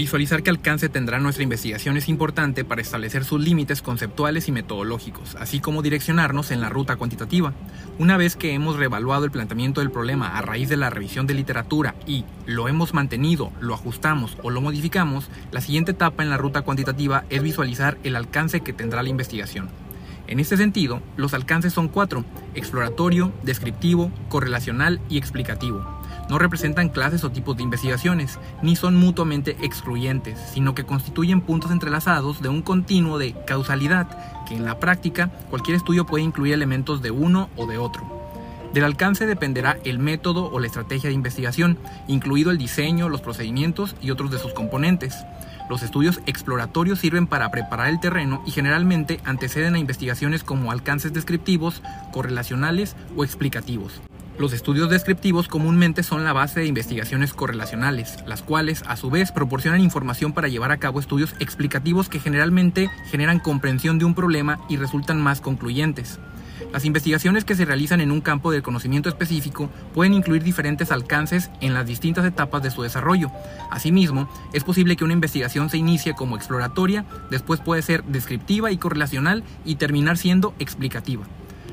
Visualizar qué alcance tendrá nuestra investigación es importante para establecer sus límites conceptuales y metodológicos, así como direccionarnos en la ruta cuantitativa. Una vez que hemos reevaluado el planteamiento del problema a raíz de la revisión de literatura y lo hemos mantenido, lo ajustamos o lo modificamos, la siguiente etapa en la ruta cuantitativa es visualizar el alcance que tendrá la investigación. En este sentido, los alcances son cuatro, exploratorio, descriptivo, correlacional y explicativo no representan clases o tipos de investigaciones, ni son mutuamente excluyentes, sino que constituyen puntos entrelazados de un continuo de causalidad, que en la práctica cualquier estudio puede incluir elementos de uno o de otro. Del alcance dependerá el método o la estrategia de investigación, incluido el diseño, los procedimientos y otros de sus componentes. Los estudios exploratorios sirven para preparar el terreno y generalmente anteceden a investigaciones como alcances descriptivos, correlacionales o explicativos. Los estudios descriptivos comúnmente son la base de investigaciones correlacionales, las cuales a su vez proporcionan información para llevar a cabo estudios explicativos que generalmente generan comprensión de un problema y resultan más concluyentes. Las investigaciones que se realizan en un campo del conocimiento específico pueden incluir diferentes alcances en las distintas etapas de su desarrollo. Asimismo, es posible que una investigación se inicie como exploratoria, después puede ser descriptiva y correlacional y terminar siendo explicativa.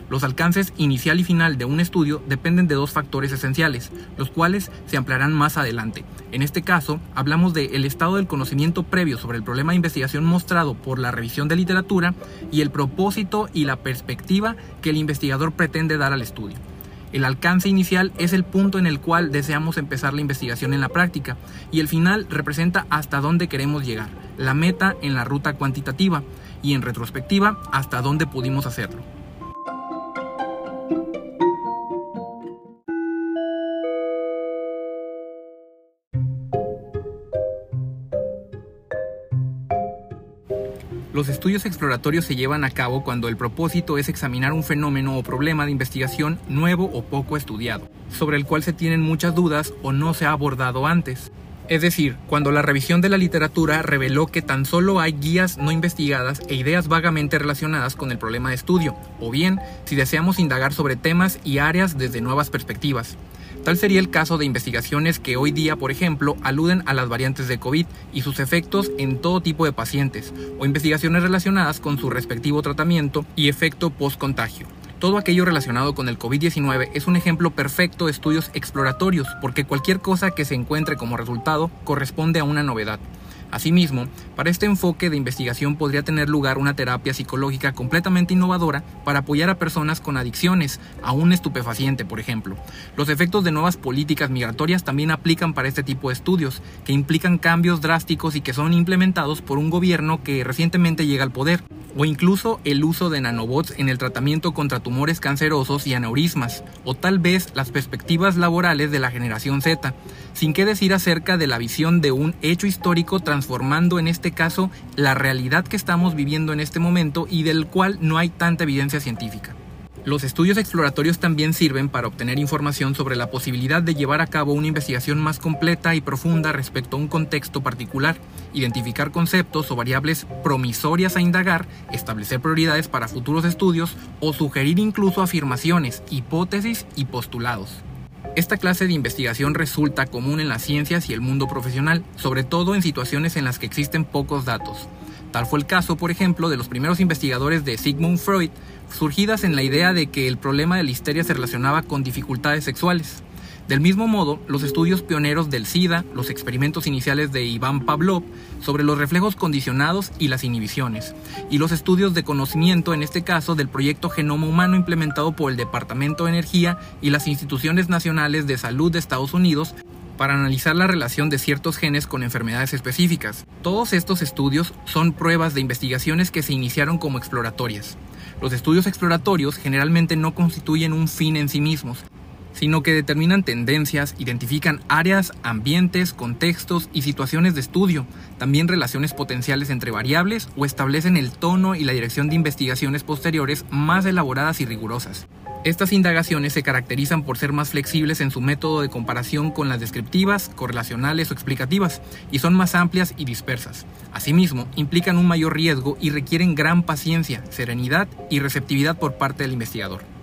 Los alcances inicial y final de un estudio dependen de dos factores esenciales, los cuales se ampliarán más adelante. En este caso, hablamos el estado del conocimiento previo sobre el problema de investigación mostrado por la revisión de literatura y el propósito y la perspectiva que el investigador pretende dar al estudio. El alcance inicial es el punto en el cual deseamos empezar la investigación en la práctica y el final representa hasta dónde queremos llegar, la meta en la ruta cuantitativa y en retrospectiva hasta dónde pudimos hacerlo. Los estudios exploratorios se llevan a cabo cuando el propósito es examinar un fenómeno o problema de investigación nuevo o poco estudiado, sobre el cual se tienen muchas dudas o no se ha abordado antes. Es decir, cuando la revisión de la literatura reveló que tan solo hay guías no investigadas e ideas vagamente relacionadas con el problema de estudio, o bien si deseamos indagar sobre temas y áreas desde nuevas perspectivas. Tal sería el caso de investigaciones que hoy día, por ejemplo, aluden a las variantes de COVID y sus efectos en todo tipo de pacientes, o investigaciones relacionadas con su respectivo tratamiento y efecto post-contagio. Todo aquello relacionado con el COVID-19 es un ejemplo perfecto de estudios exploratorios, porque cualquier cosa que se encuentre como resultado corresponde a una novedad. Asimismo, para este enfoque de investigación podría tener lugar una terapia psicológica completamente innovadora para apoyar a personas con adicciones a un estupefaciente, por ejemplo. Los efectos de nuevas políticas migratorias también aplican para este tipo de estudios, que implican cambios drásticos y que son implementados por un gobierno que recientemente llega al poder o incluso el uso de nanobots en el tratamiento contra tumores cancerosos y aneurismas, o tal vez las perspectivas laborales de la generación Z, sin qué decir acerca de la visión de un hecho histórico transformando en este caso la realidad que estamos viviendo en este momento y del cual no hay tanta evidencia científica. Los estudios exploratorios también sirven para obtener información sobre la posibilidad de llevar a cabo una investigación más completa y profunda respecto a un contexto particular, identificar conceptos o variables promisorias a indagar, establecer prioridades para futuros estudios o sugerir incluso afirmaciones, hipótesis y postulados. Esta clase de investigación resulta común en las ciencias y el mundo profesional, sobre todo en situaciones en las que existen pocos datos. Tal fue el caso, por ejemplo, de los primeros investigadores de Sigmund Freud, surgidas en la idea de que el problema de la histeria se relacionaba con dificultades sexuales. Del mismo modo, los estudios pioneros del SIDA, los experimentos iniciales de Iván Pavlov sobre los reflejos condicionados y las inhibiciones, y los estudios de conocimiento, en este caso, del proyecto Genoma Humano implementado por el Departamento de Energía y las instituciones nacionales de salud de Estados Unidos para analizar la relación de ciertos genes con enfermedades específicas. Todos estos estudios son pruebas de investigaciones que se iniciaron como exploratorias. Los estudios exploratorios generalmente no constituyen un fin en sí mismos, sino que determinan tendencias, identifican áreas, ambientes, contextos y situaciones de estudio, también relaciones potenciales entre variables o establecen el tono y la dirección de investigaciones posteriores más elaboradas y rigurosas. Estas indagaciones se caracterizan por ser más flexibles en su método de comparación con las descriptivas, correlacionales o explicativas, y son más amplias y dispersas. Asimismo, implican un mayor riesgo y requieren gran paciencia, serenidad y receptividad por parte del investigador.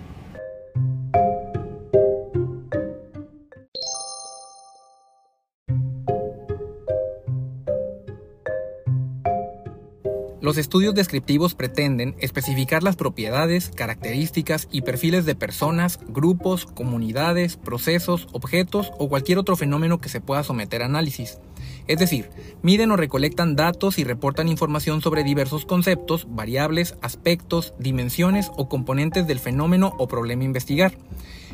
Los estudios descriptivos pretenden especificar las propiedades, características y perfiles de personas, grupos, comunidades, procesos, objetos o cualquier otro fenómeno que se pueda someter a análisis. Es decir, miden o recolectan datos y reportan información sobre diversos conceptos, variables, aspectos, dimensiones o componentes del fenómeno o problema a investigar.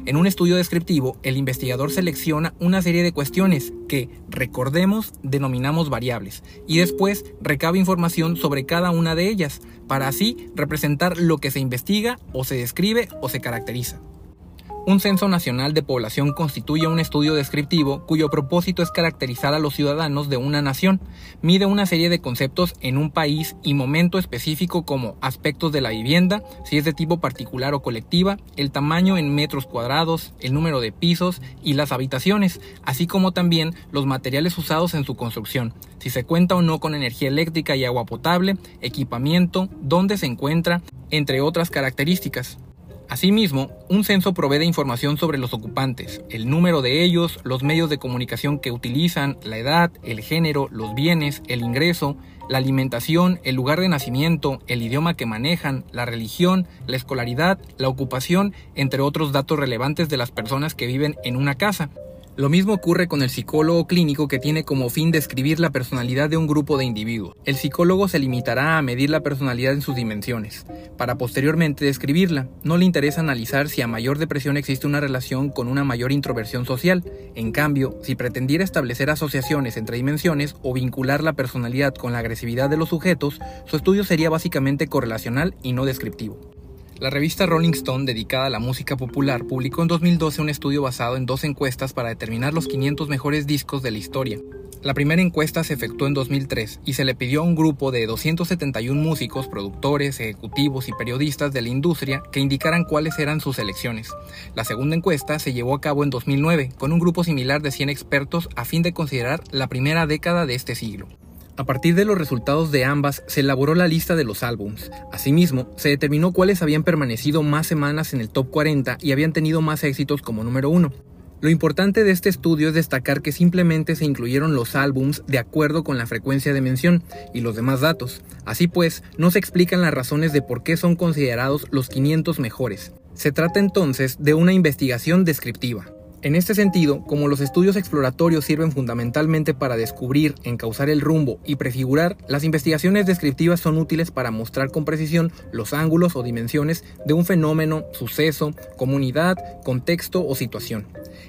En un estudio descriptivo, el investigador selecciona una serie de cuestiones que, recordemos, denominamos variables, y después recaba información sobre cada una de ellas, para así representar lo que se investiga o se describe o se caracteriza. Un censo nacional de población constituye un estudio descriptivo cuyo propósito es caracterizar a los ciudadanos de una nación. Mide una serie de conceptos en un país y momento específico como aspectos de la vivienda, si es de tipo particular o colectiva, el tamaño en metros cuadrados, el número de pisos y las habitaciones, así como también los materiales usados en su construcción, si se cuenta o no con energía eléctrica y agua potable, equipamiento, dónde se encuentra, entre otras características. Asimismo, un censo provee de información sobre los ocupantes, el número de ellos, los medios de comunicación que utilizan, la edad, el género, los bienes, el ingreso, la alimentación, el lugar de nacimiento, el idioma que manejan, la religión, la escolaridad, la ocupación, entre otros datos relevantes de las personas que viven en una casa. Lo mismo ocurre con el psicólogo clínico que tiene como fin describir la personalidad de un grupo de individuos. El psicólogo se limitará a medir la personalidad en sus dimensiones, para posteriormente describirla. No le interesa analizar si a mayor depresión existe una relación con una mayor introversión social. En cambio, si pretendiera establecer asociaciones entre dimensiones o vincular la personalidad con la agresividad de los sujetos, su estudio sería básicamente correlacional y no descriptivo. La revista Rolling Stone, dedicada a la música popular, publicó en 2012 un estudio basado en dos encuestas para determinar los 500 mejores discos de la historia. La primera encuesta se efectuó en 2003 y se le pidió a un grupo de 271 músicos, productores, ejecutivos y periodistas de la industria que indicaran cuáles eran sus elecciones. La segunda encuesta se llevó a cabo en 2009 con un grupo similar de 100 expertos a fin de considerar la primera década de este siglo. A partir de los resultados de ambas, se elaboró la lista de los álbums. Asimismo, se determinó cuáles habían permanecido más semanas en el top 40 y habían tenido más éxitos como número uno. Lo importante de este estudio es destacar que simplemente se incluyeron los álbums de acuerdo con la frecuencia de mención y los demás datos. Así pues, no se explican las razones de por qué son considerados los 500 mejores. Se trata entonces de una investigación descriptiva. En este sentido, como los estudios exploratorios sirven fundamentalmente para descubrir, encauzar el rumbo y prefigurar, las investigaciones descriptivas son útiles para mostrar con precisión los ángulos o dimensiones de un fenómeno, suceso, comunidad, contexto o situación.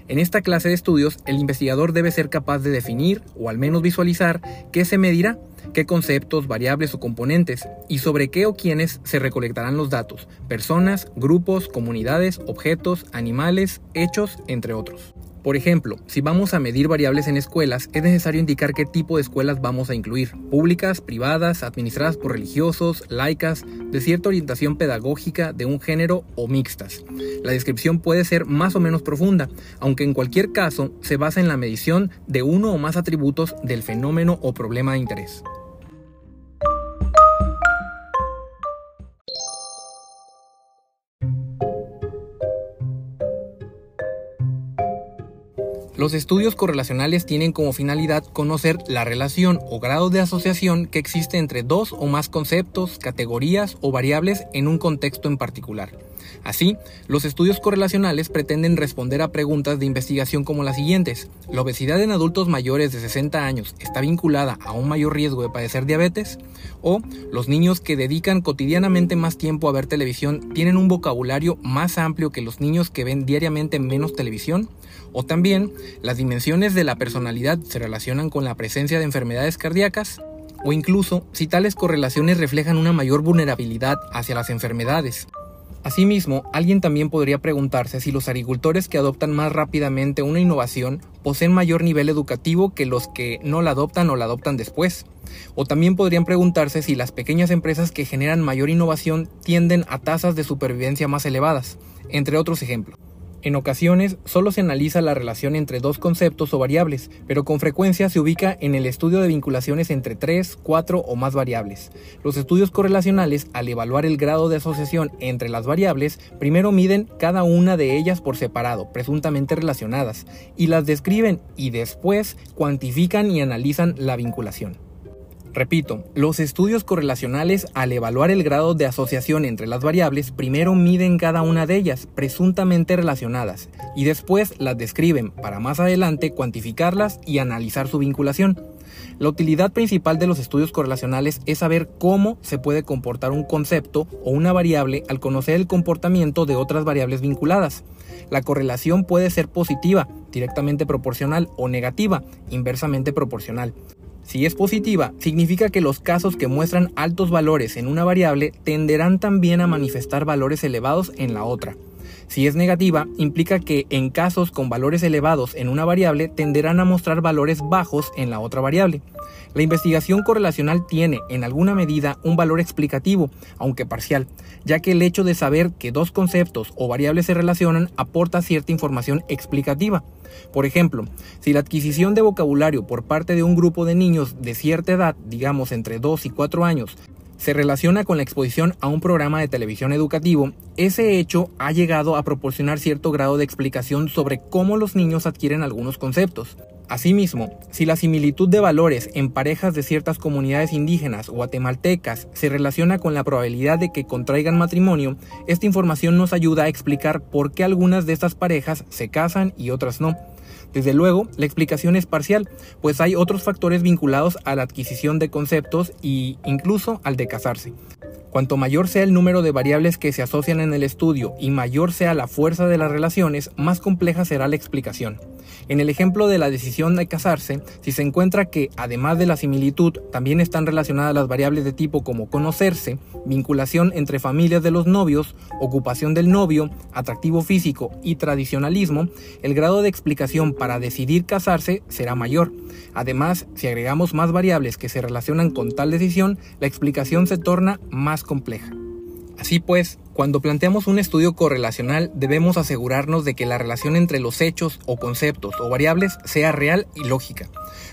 En esta clase de estudios, el investigador debe ser capaz de definir, o al menos visualizar, qué se medirá qué conceptos, variables o componentes, y sobre qué o quiénes se recolectarán los datos, personas, grupos, comunidades, objetos, animales, hechos, entre otros. Por ejemplo, si vamos a medir variables en escuelas, es necesario indicar qué tipo de escuelas vamos a incluir, públicas, privadas, administradas por religiosos, laicas, de cierta orientación pedagógica, de un género o mixtas. La descripción puede ser más o menos profunda, aunque en cualquier caso se basa en la medición de uno o más atributos del fenómeno o problema de interés. Los estudios correlacionales tienen como finalidad conocer la relación o grado de asociación que existe entre dos o más conceptos, categorías o variables en un contexto en particular. Así, los estudios correlacionales pretenden responder a preguntas de investigación como las siguientes. ¿La obesidad en adultos mayores de 60 años está vinculada a un mayor riesgo de padecer diabetes? ¿O los niños que dedican cotidianamente más tiempo a ver televisión tienen un vocabulario más amplio que los niños que ven diariamente menos televisión? ¿O también las dimensiones de la personalidad se relacionan con la presencia de enfermedades cardíacas? o incluso si tales correlaciones reflejan una mayor vulnerabilidad hacia las enfermedades. Asimismo, alguien también podría preguntarse si los agricultores que adoptan más rápidamente una innovación poseen mayor nivel educativo que los que no la adoptan o la adoptan después. O también podrían preguntarse si las pequeñas empresas que generan mayor innovación tienden a tasas de supervivencia más elevadas, entre otros ejemplos. En ocasiones solo se analiza la relación entre dos conceptos o variables, pero con frecuencia se ubica en el estudio de vinculaciones entre tres, cuatro o más variables. Los estudios correlacionales, al evaluar el grado de asociación entre las variables, primero miden cada una de ellas por separado, presuntamente relacionadas, y las describen y después cuantifican y analizan la vinculación. Repito, los estudios correlacionales al evaluar el grado de asociación entre las variables primero miden cada una de ellas, presuntamente relacionadas, y después las describen para más adelante cuantificarlas y analizar su vinculación. La utilidad principal de los estudios correlacionales es saber cómo se puede comportar un concepto o una variable al conocer el comportamiento de otras variables vinculadas. La correlación puede ser positiva, directamente proporcional, o negativa, inversamente proporcional. Si es positiva, significa que los casos que muestran altos valores en una variable tenderán también a manifestar valores elevados en la otra. Si es negativa, implica que en casos con valores elevados en una variable tenderán a mostrar valores bajos en la otra variable. La investigación correlacional tiene, en alguna medida, un valor explicativo, aunque parcial, ya que el hecho de saber que dos conceptos o variables se relacionan aporta cierta información explicativa. Por ejemplo, si la adquisición de vocabulario por parte de un grupo de niños de cierta edad, digamos entre 2 y 4 años, se relaciona con la exposición a un programa de televisión educativo, ese hecho ha llegado a proporcionar cierto grado de explicación sobre cómo los niños adquieren algunos conceptos. Asimismo, si la similitud de valores en parejas de ciertas comunidades indígenas o guatemaltecas se relaciona con la probabilidad de que contraigan matrimonio, esta información nos ayuda a explicar por qué algunas de estas parejas se casan y otras no. Desde luego, la explicación es parcial, pues hay otros factores vinculados a la adquisición de conceptos e incluso al de casarse. Cuanto mayor sea el número de variables que se asocian en el estudio y mayor sea la fuerza de las relaciones, más compleja será la explicación. En el ejemplo de la decisión de casarse, si se encuentra que, además de la similitud, también están relacionadas las variables de tipo como conocerse, vinculación entre familias de los novios, ocupación del novio, atractivo físico y tradicionalismo, el grado de explicación para decidir casarse será mayor. Además, si agregamos más variables que se relacionan con tal decisión, la explicación se torna más compleja. Así pues, cuando planteamos un estudio correlacional debemos asegurarnos de que la relación entre los hechos o conceptos o variables sea real y lógica.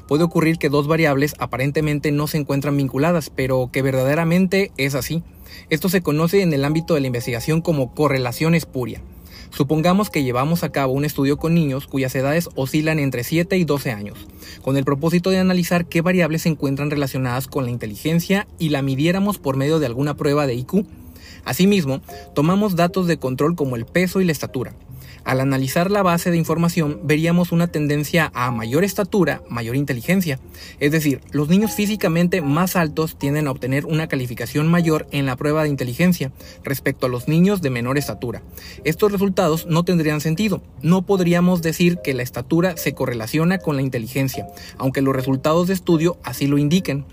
Puede ocurrir que dos variables aparentemente no se encuentran vinculadas, pero que verdaderamente es así. Esto se conoce en el ámbito de la investigación como correlación espuria. Supongamos que llevamos a cabo un estudio con niños cuyas edades oscilan entre 7 y 12 años, con el propósito de analizar qué variables se encuentran relacionadas con la inteligencia y la midiéramos por medio de alguna prueba de IQ. Asimismo, tomamos datos de control como el peso y la estatura. Al analizar la base de información veríamos una tendencia a mayor estatura, mayor inteligencia. Es decir, los niños físicamente más altos tienden a obtener una calificación mayor en la prueba de inteligencia respecto a los niños de menor estatura. Estos resultados no tendrían sentido. No podríamos decir que la estatura se correlaciona con la inteligencia, aunque los resultados de estudio así lo indiquen.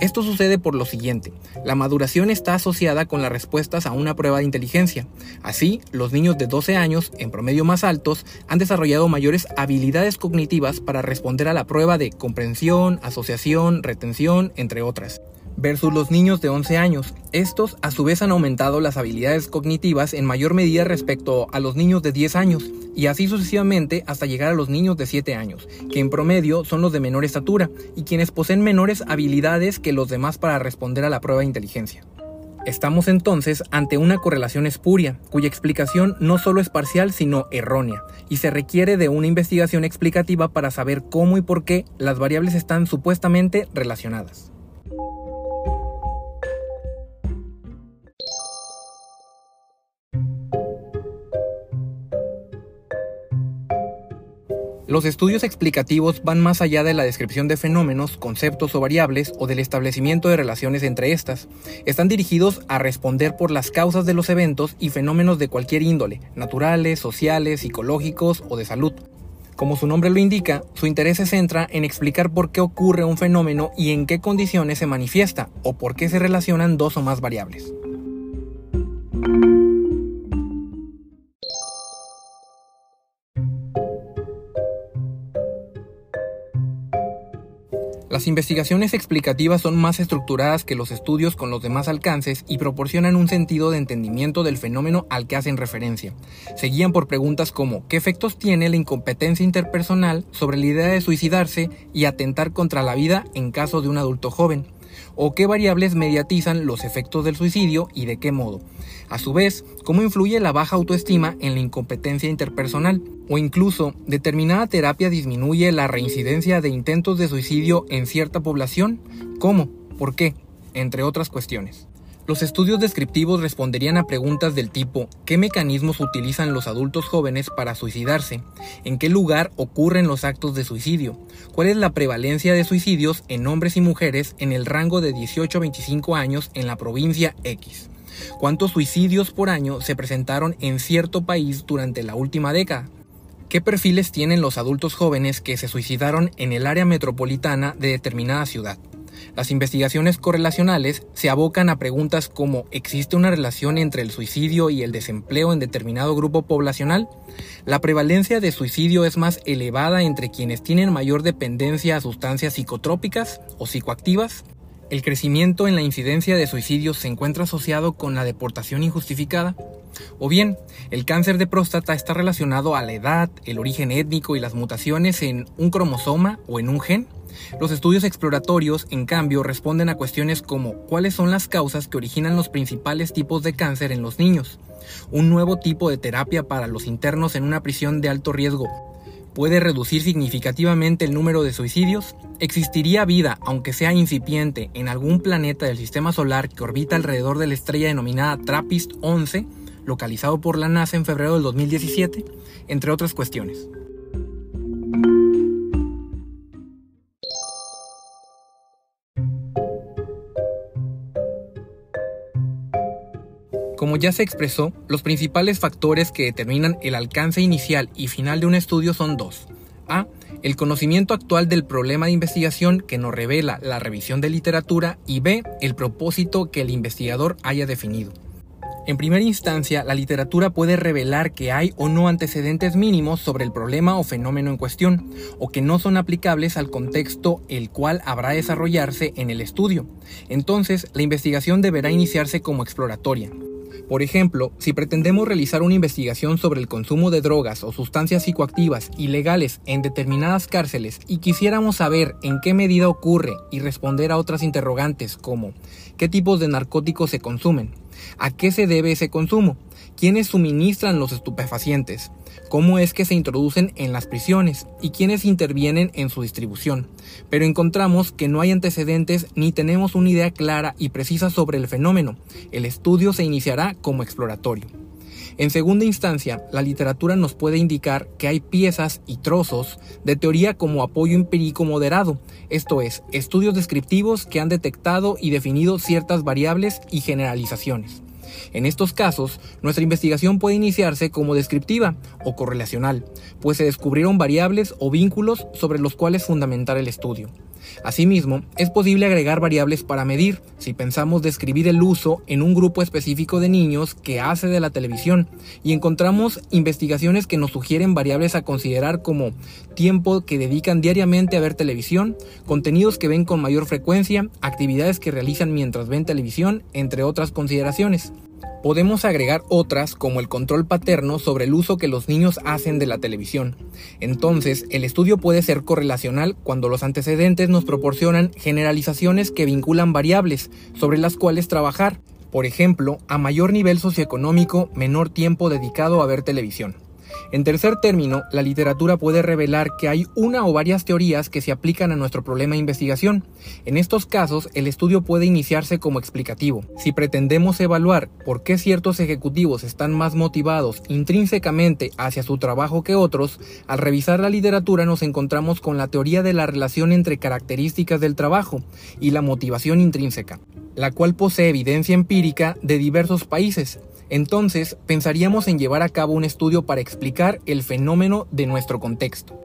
Esto sucede por lo siguiente. La maduración está asociada con las respuestas a una prueba de inteligencia. Así, los niños de 12 años, en promedio más altos han desarrollado mayores habilidades cognitivas para responder a la prueba de comprensión, asociación, retención, entre otras versus los niños de 11 años. Estos a su vez han aumentado las habilidades cognitivas en mayor medida respecto a los niños de 10 años y así sucesivamente hasta llegar a los niños de 7 años, que en promedio son los de menor estatura y quienes poseen menores habilidades que los demás para responder a la prueba de inteligencia. Estamos entonces ante una correlación espuria, cuya explicación no solo es parcial, sino errónea, y se requiere de una investigación explicativa para saber cómo y por qué las variables están supuestamente relacionadas. Los estudios explicativos van más allá de la descripción de fenómenos, conceptos o variables o del establecimiento de relaciones entre estas. Están dirigidos a responder por las causas de los eventos y fenómenos de cualquier índole, naturales, sociales, psicológicos o de salud. Como su nombre lo indica, su interés se centra en explicar por qué ocurre un fenómeno y en qué condiciones se manifiesta o por qué se relacionan dos o más variables. Las investigaciones explicativas son más estructuradas que los estudios con los demás alcances y proporcionan un sentido de entendimiento del fenómeno al que hacen referencia. Se guían por preguntas como ¿qué efectos tiene la incompetencia interpersonal sobre la idea de suicidarse y atentar contra la vida en caso de un adulto joven? O qué variables mediatizan los efectos del suicidio y de qué modo. A su vez, cómo influye la baja autoestima en la incompetencia interpersonal, o incluso determinada terapia disminuye la reincidencia de intentos de suicidio en cierta población. ¿Cómo? ¿Por qué? Entre otras cuestiones. Los estudios descriptivos responderían a preguntas del tipo ¿qué mecanismos utilizan los adultos jóvenes para suicidarse? ¿En qué lugar ocurren los actos de suicidio? ¿Cuál es la prevalencia de suicidios en hombres y mujeres en el rango de 18 a 25 años en la provincia X? ¿Cuántos suicidios por año se presentaron en cierto país durante la última década? ¿Qué perfiles tienen los adultos jóvenes que se suicidaron en el área metropolitana de determinada ciudad? Las investigaciones correlacionales se abocan a preguntas como ¿existe una relación entre el suicidio y el desempleo en determinado grupo poblacional? ¿La prevalencia de suicidio es más elevada entre quienes tienen mayor dependencia a sustancias psicotrópicas o psicoactivas? ¿El crecimiento en la incidencia de suicidios se encuentra asociado con la deportación injustificada? O bien, el cáncer de próstata está relacionado a la edad, el origen étnico y las mutaciones en un cromosoma o en un gen? Los estudios exploratorios, en cambio, responden a cuestiones como cuáles son las causas que originan los principales tipos de cáncer en los niños, un nuevo tipo de terapia para los internos en una prisión de alto riesgo, puede reducir significativamente el número de suicidios? ¿Existiría vida, aunque sea incipiente, en algún planeta del sistema solar que orbita alrededor de la estrella denominada TRAPPIST 11, localizado por la NASA en febrero del 2017? Entre otras cuestiones. Como ya se expresó, los principales factores que determinan el alcance inicial y final de un estudio son dos. A. El conocimiento actual del problema de investigación que nos revela la revisión de literatura y B. El propósito que el investigador haya definido. En primera instancia, la literatura puede revelar que hay o no antecedentes mínimos sobre el problema o fenómeno en cuestión, o que no son aplicables al contexto el cual habrá de desarrollarse en el estudio. Entonces, la investigación deberá iniciarse como exploratoria, por ejemplo, si pretendemos realizar una investigación sobre el consumo de drogas o sustancias psicoactivas ilegales en determinadas cárceles y quisiéramos saber en qué medida ocurre y responder a otras interrogantes como ¿qué tipos de narcóticos se consumen? ¿A qué se debe ese consumo? ¿Quiénes suministran los estupefacientes? ¿Cómo es que se introducen en las prisiones? ¿Y quiénes intervienen en su distribución? Pero encontramos que no hay antecedentes ni tenemos una idea clara y precisa sobre el fenómeno. El estudio se iniciará como exploratorio. En segunda instancia, la literatura nos puede indicar que hay piezas y trozos de teoría como apoyo empírico moderado, esto es, estudios descriptivos que han detectado y definido ciertas variables y generalizaciones. En estos casos, nuestra investigación puede iniciarse como descriptiva o correlacional, pues se descubrieron variables o vínculos sobre los cuales fundamentar el estudio. Asimismo, es posible agregar variables para medir, si pensamos describir el uso en un grupo específico de niños que hace de la televisión, y encontramos investigaciones que nos sugieren variables a considerar como tiempo que dedican diariamente a ver televisión, contenidos que ven con mayor frecuencia, actividades que realizan mientras ven televisión, entre otras consideraciones. Podemos agregar otras como el control paterno sobre el uso que los niños hacen de la televisión. Entonces, el estudio puede ser correlacional cuando los antecedentes nos proporcionan generalizaciones que vinculan variables sobre las cuales trabajar. Por ejemplo, a mayor nivel socioeconómico, menor tiempo dedicado a ver televisión. En tercer término, la literatura puede revelar que hay una o varias teorías que se aplican a nuestro problema de investigación. En estos casos, el estudio puede iniciarse como explicativo. Si pretendemos evaluar por qué ciertos ejecutivos están más motivados intrínsecamente hacia su trabajo que otros, al revisar la literatura nos encontramos con la teoría de la relación entre características del trabajo y la motivación intrínseca, la cual posee evidencia empírica de diversos países. Entonces, pensaríamos en llevar a cabo un estudio para explicar el fenómeno de nuestro contexto.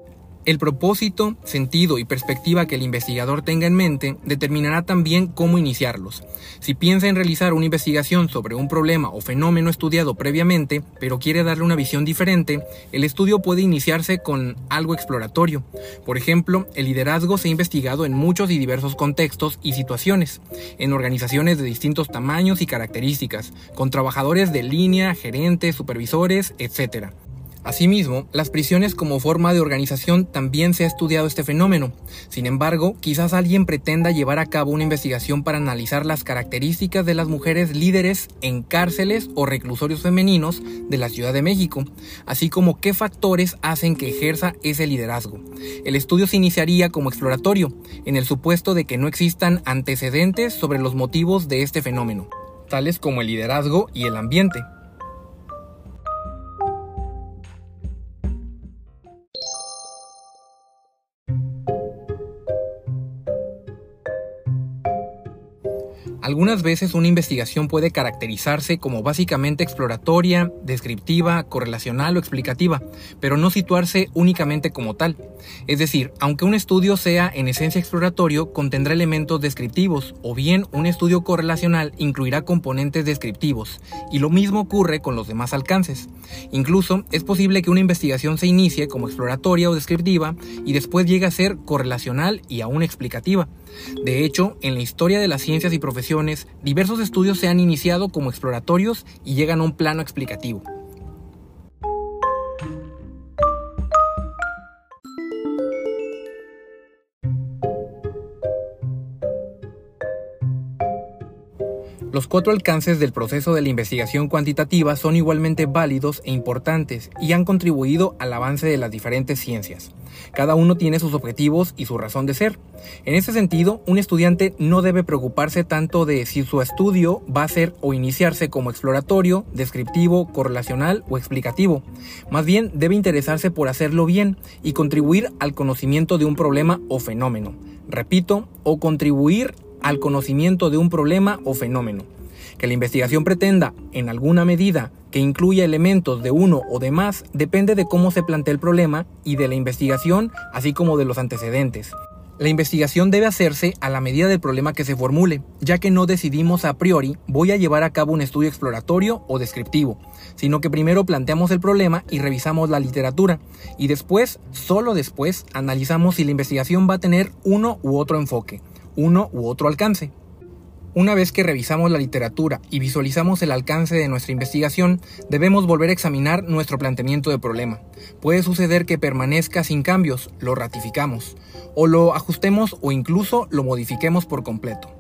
El propósito, sentido y perspectiva que el investigador tenga en mente determinará también cómo iniciarlos. Si piensa en realizar una investigación sobre un problema o fenómeno estudiado previamente, pero quiere darle una visión diferente, el estudio puede iniciarse con algo exploratorio. Por ejemplo, el liderazgo se ha investigado en muchos y diversos contextos y situaciones, en organizaciones de distintos tamaños y características, con trabajadores de línea, gerentes, supervisores, etc. Asimismo, las prisiones como forma de organización también se ha estudiado este fenómeno. Sin embargo, quizás alguien pretenda llevar a cabo una investigación para analizar las características de las mujeres líderes en cárceles o reclusorios femeninos de la Ciudad de México, así como qué factores hacen que ejerza ese liderazgo. El estudio se iniciaría como exploratorio, en el supuesto de que no existan antecedentes sobre los motivos de este fenómeno, tales como el liderazgo y el ambiente. Algunas veces una investigación puede caracterizarse como básicamente exploratoria, descriptiva, correlacional o explicativa, pero no situarse únicamente como tal. Es decir, aunque un estudio sea en esencia exploratorio, contendrá elementos descriptivos, o bien un estudio correlacional incluirá componentes descriptivos, y lo mismo ocurre con los demás alcances. Incluso es posible que una investigación se inicie como exploratoria o descriptiva y después llegue a ser correlacional y aún explicativa. De hecho, en la historia de las ciencias y profesiones, diversos estudios se han iniciado como exploratorios y llegan a un plano explicativo. Los cuatro alcances del proceso de la investigación cuantitativa son igualmente válidos e importantes y han contribuido al avance de las diferentes ciencias. Cada uno tiene sus objetivos y su razón de ser. En ese sentido, un estudiante no debe preocuparse tanto de si su estudio va a ser o iniciarse como exploratorio, descriptivo, correlacional o explicativo. Más bien debe interesarse por hacerlo bien y contribuir al conocimiento de un problema o fenómeno. Repito, o contribuir al conocimiento de un problema o fenómeno. Que la investigación pretenda, en alguna medida, que incluya elementos de uno o de más, depende de cómo se plantea el problema y de la investigación, así como de los antecedentes. La investigación debe hacerse a la medida del problema que se formule, ya que no decidimos a priori voy a llevar a cabo un estudio exploratorio o descriptivo, sino que primero planteamos el problema y revisamos la literatura, y después, solo después, analizamos si la investigación va a tener uno u otro enfoque uno u otro alcance. Una vez que revisamos la literatura y visualizamos el alcance de nuestra investigación, debemos volver a examinar nuestro planteamiento de problema. Puede suceder que permanezca sin cambios, lo ratificamos, o lo ajustemos o incluso lo modifiquemos por completo.